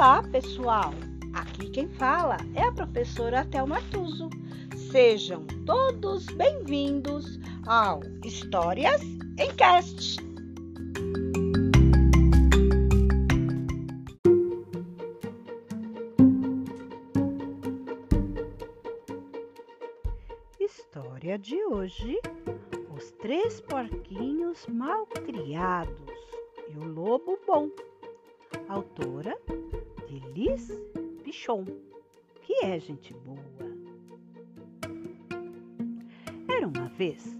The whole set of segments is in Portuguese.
Olá, pessoal! Aqui quem fala é a professora Thelma Tuso. Sejam todos bem-vindos ao Histórias em Cast. História de hoje: Os Três Porquinhos Mal Criados e o Lobo Bom. Autora de Liz Pichon, que é gente boa. Era uma vez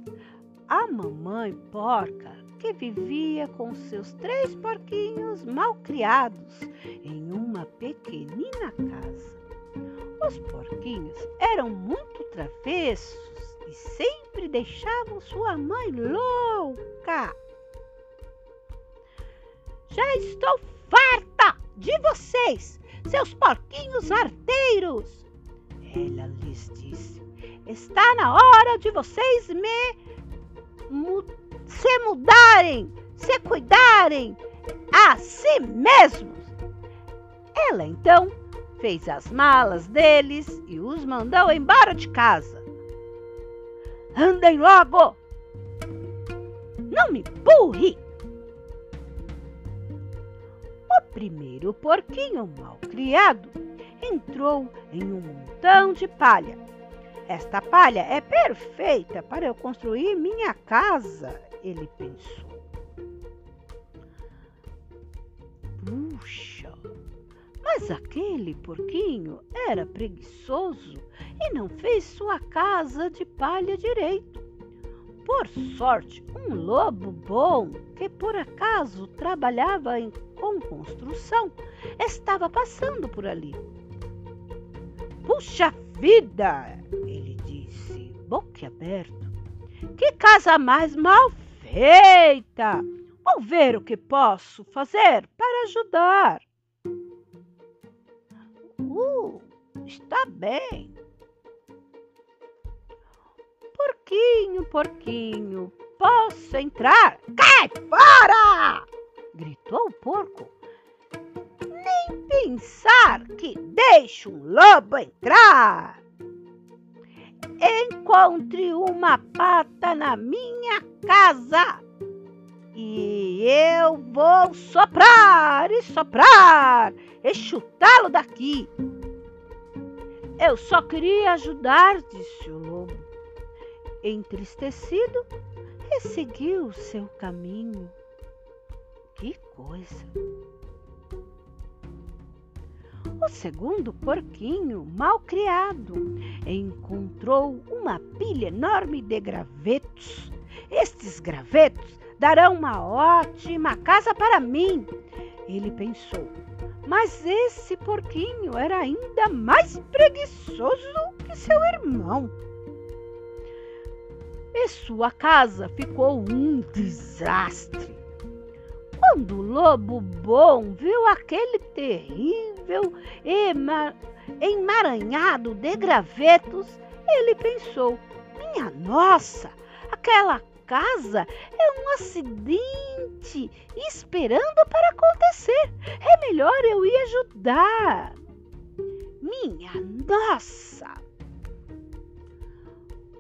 a mamãe porca que vivia com seus três porquinhos mal criados em uma pequenina casa. Os porquinhos eram muito travessos e sempre deixavam sua mãe louca. Já estou farta de vocês, seus porquinhos arteiros! Ela lhes disse: Está na hora de vocês me mu se mudarem, se cuidarem a si mesmos. Ela então fez as malas deles e os mandou embora de casa. Andem logo! Não me empurre! O primeiro porquinho mal criado entrou em um montão de palha. Esta palha é perfeita para eu construir minha casa, ele pensou. Puxa, mas aquele porquinho era preguiçoso e não fez sua casa de palha direito. Por sorte, um lobo bom, que por acaso trabalhava em, com construção, estava passando por ali. Puxa vida! ele disse, boquiaberto. Que casa mais mal feita! Vou ver o que posso fazer para ajudar. Uh, está bem. Porquinho, porquinho, posso entrar? Cai fora! Gritou o porco. Nem pensar que deixo um lobo entrar. Encontre uma pata na minha casa e eu vou soprar e soprar e chutá-lo daqui. Eu só queria ajudar, disse o lobo. Entristecido, resseguiu seu caminho. Que coisa! O segundo porquinho, mal criado, encontrou uma pilha enorme de gravetos. Estes gravetos darão uma ótima casa para mim, ele pensou. Mas esse porquinho era ainda mais preguiçoso que seu irmão. E sua casa ficou um desastre. Quando o lobo bom viu aquele terrível emaranhado de gravetos, ele pensou: minha nossa, aquela casa é um acidente esperando para acontecer. É melhor eu ir ajudar. Minha nossa!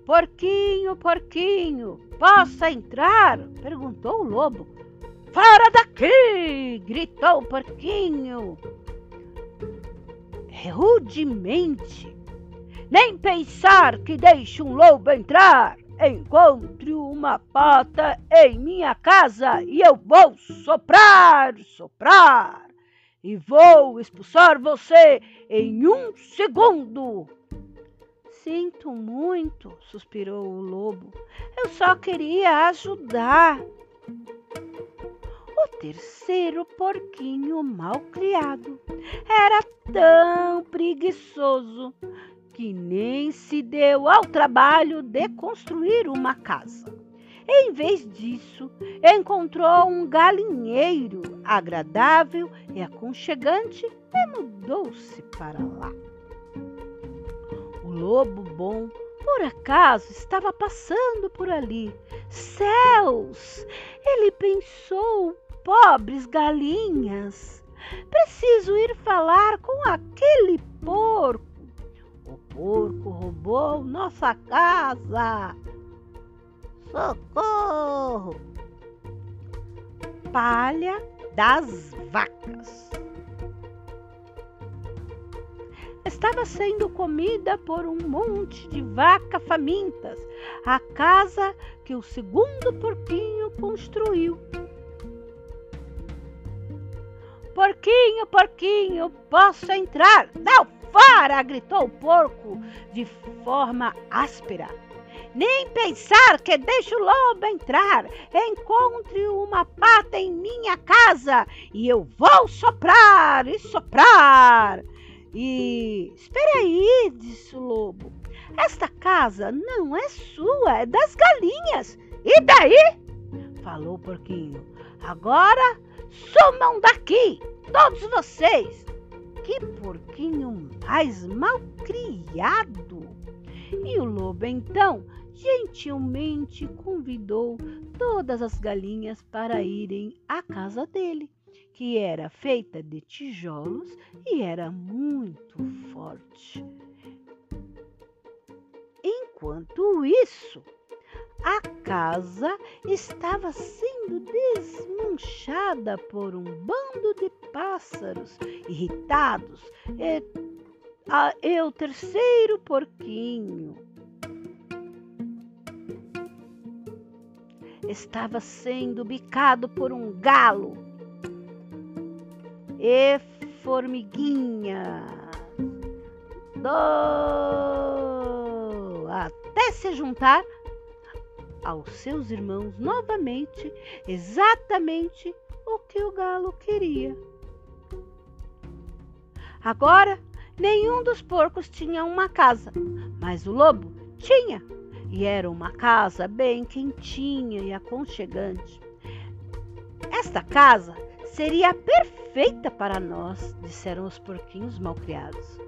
Porquinho, porquinho, posso entrar? perguntou o lobo. Fora daqui! gritou o porquinho. Rudemente. Nem pensar que deixe um lobo entrar. Encontre uma pata em minha casa e eu vou soprar, soprar. E vou expulsar você em um segundo. Sinto muito, suspirou o lobo. Eu só queria ajudar. Terceiro porquinho mal criado era tão preguiçoso que nem se deu ao trabalho de construir uma casa. Em vez disso, encontrou um galinheiro agradável e aconchegante e mudou-se para lá. O lobo bom, por acaso, estava passando por ali. Céus! Ele pensou pobres galinhas. Preciso ir falar com aquele porco. O porco roubou nossa casa. Socorro! Palha das vacas. Estava sendo comida por um monte de vacas famintas, a casa que o segundo porquinho construiu. Porquinho, porquinho, posso entrar? Não, fora! gritou o porco de forma áspera. Nem pensar que deixo o lobo entrar. Encontre uma pata em minha casa e eu vou soprar e soprar. E espera aí, disse o lobo. Esta casa não é sua, é das galinhas. E daí? Falou o porquinho. Agora sumam daqui, todos vocês. Que porquinho mais mal criado! E o lobo então gentilmente convidou todas as galinhas para irem à casa dele, que era feita de tijolos e era muito forte. Enquanto isso, a casa estava sendo desmanchada por um bando de pássaros irritados. E, a, e o terceiro porquinho. Estava sendo bicado por um galo e formiguinha. Do... Até se juntar aos seus irmãos novamente exatamente o que o galo queria. Agora, nenhum dos porcos tinha uma casa, mas o lobo tinha, e era uma casa bem quentinha e aconchegante. Esta casa seria perfeita para nós, disseram os porquinhos malcriados.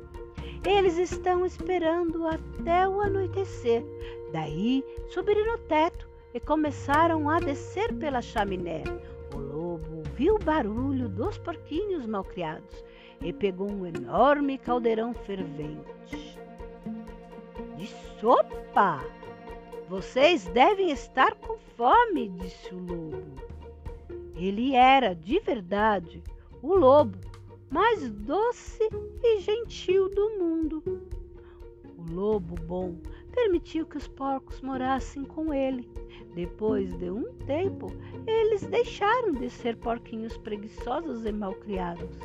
Eles estão esperando até o anoitecer. Daí subiram no teto e começaram a descer pela chaminé. O lobo viu o barulho dos porquinhos malcriados e pegou um enorme caldeirão fervente. De sopa! Vocês devem estar com fome, disse o lobo. Ele era, de verdade, o lobo mais doce e gentil do mundo. O lobo bom permitiu que os porcos morassem com ele. Depois de um tempo, eles deixaram de ser porquinhos preguiçosos e malcriados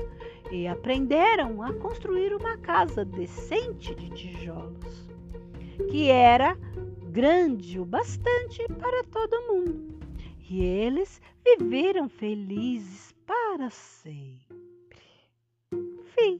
e aprenderam a construir uma casa decente de tijolos, que era grande o bastante para todo mundo. E eles viveram felizes para sempre. Fim.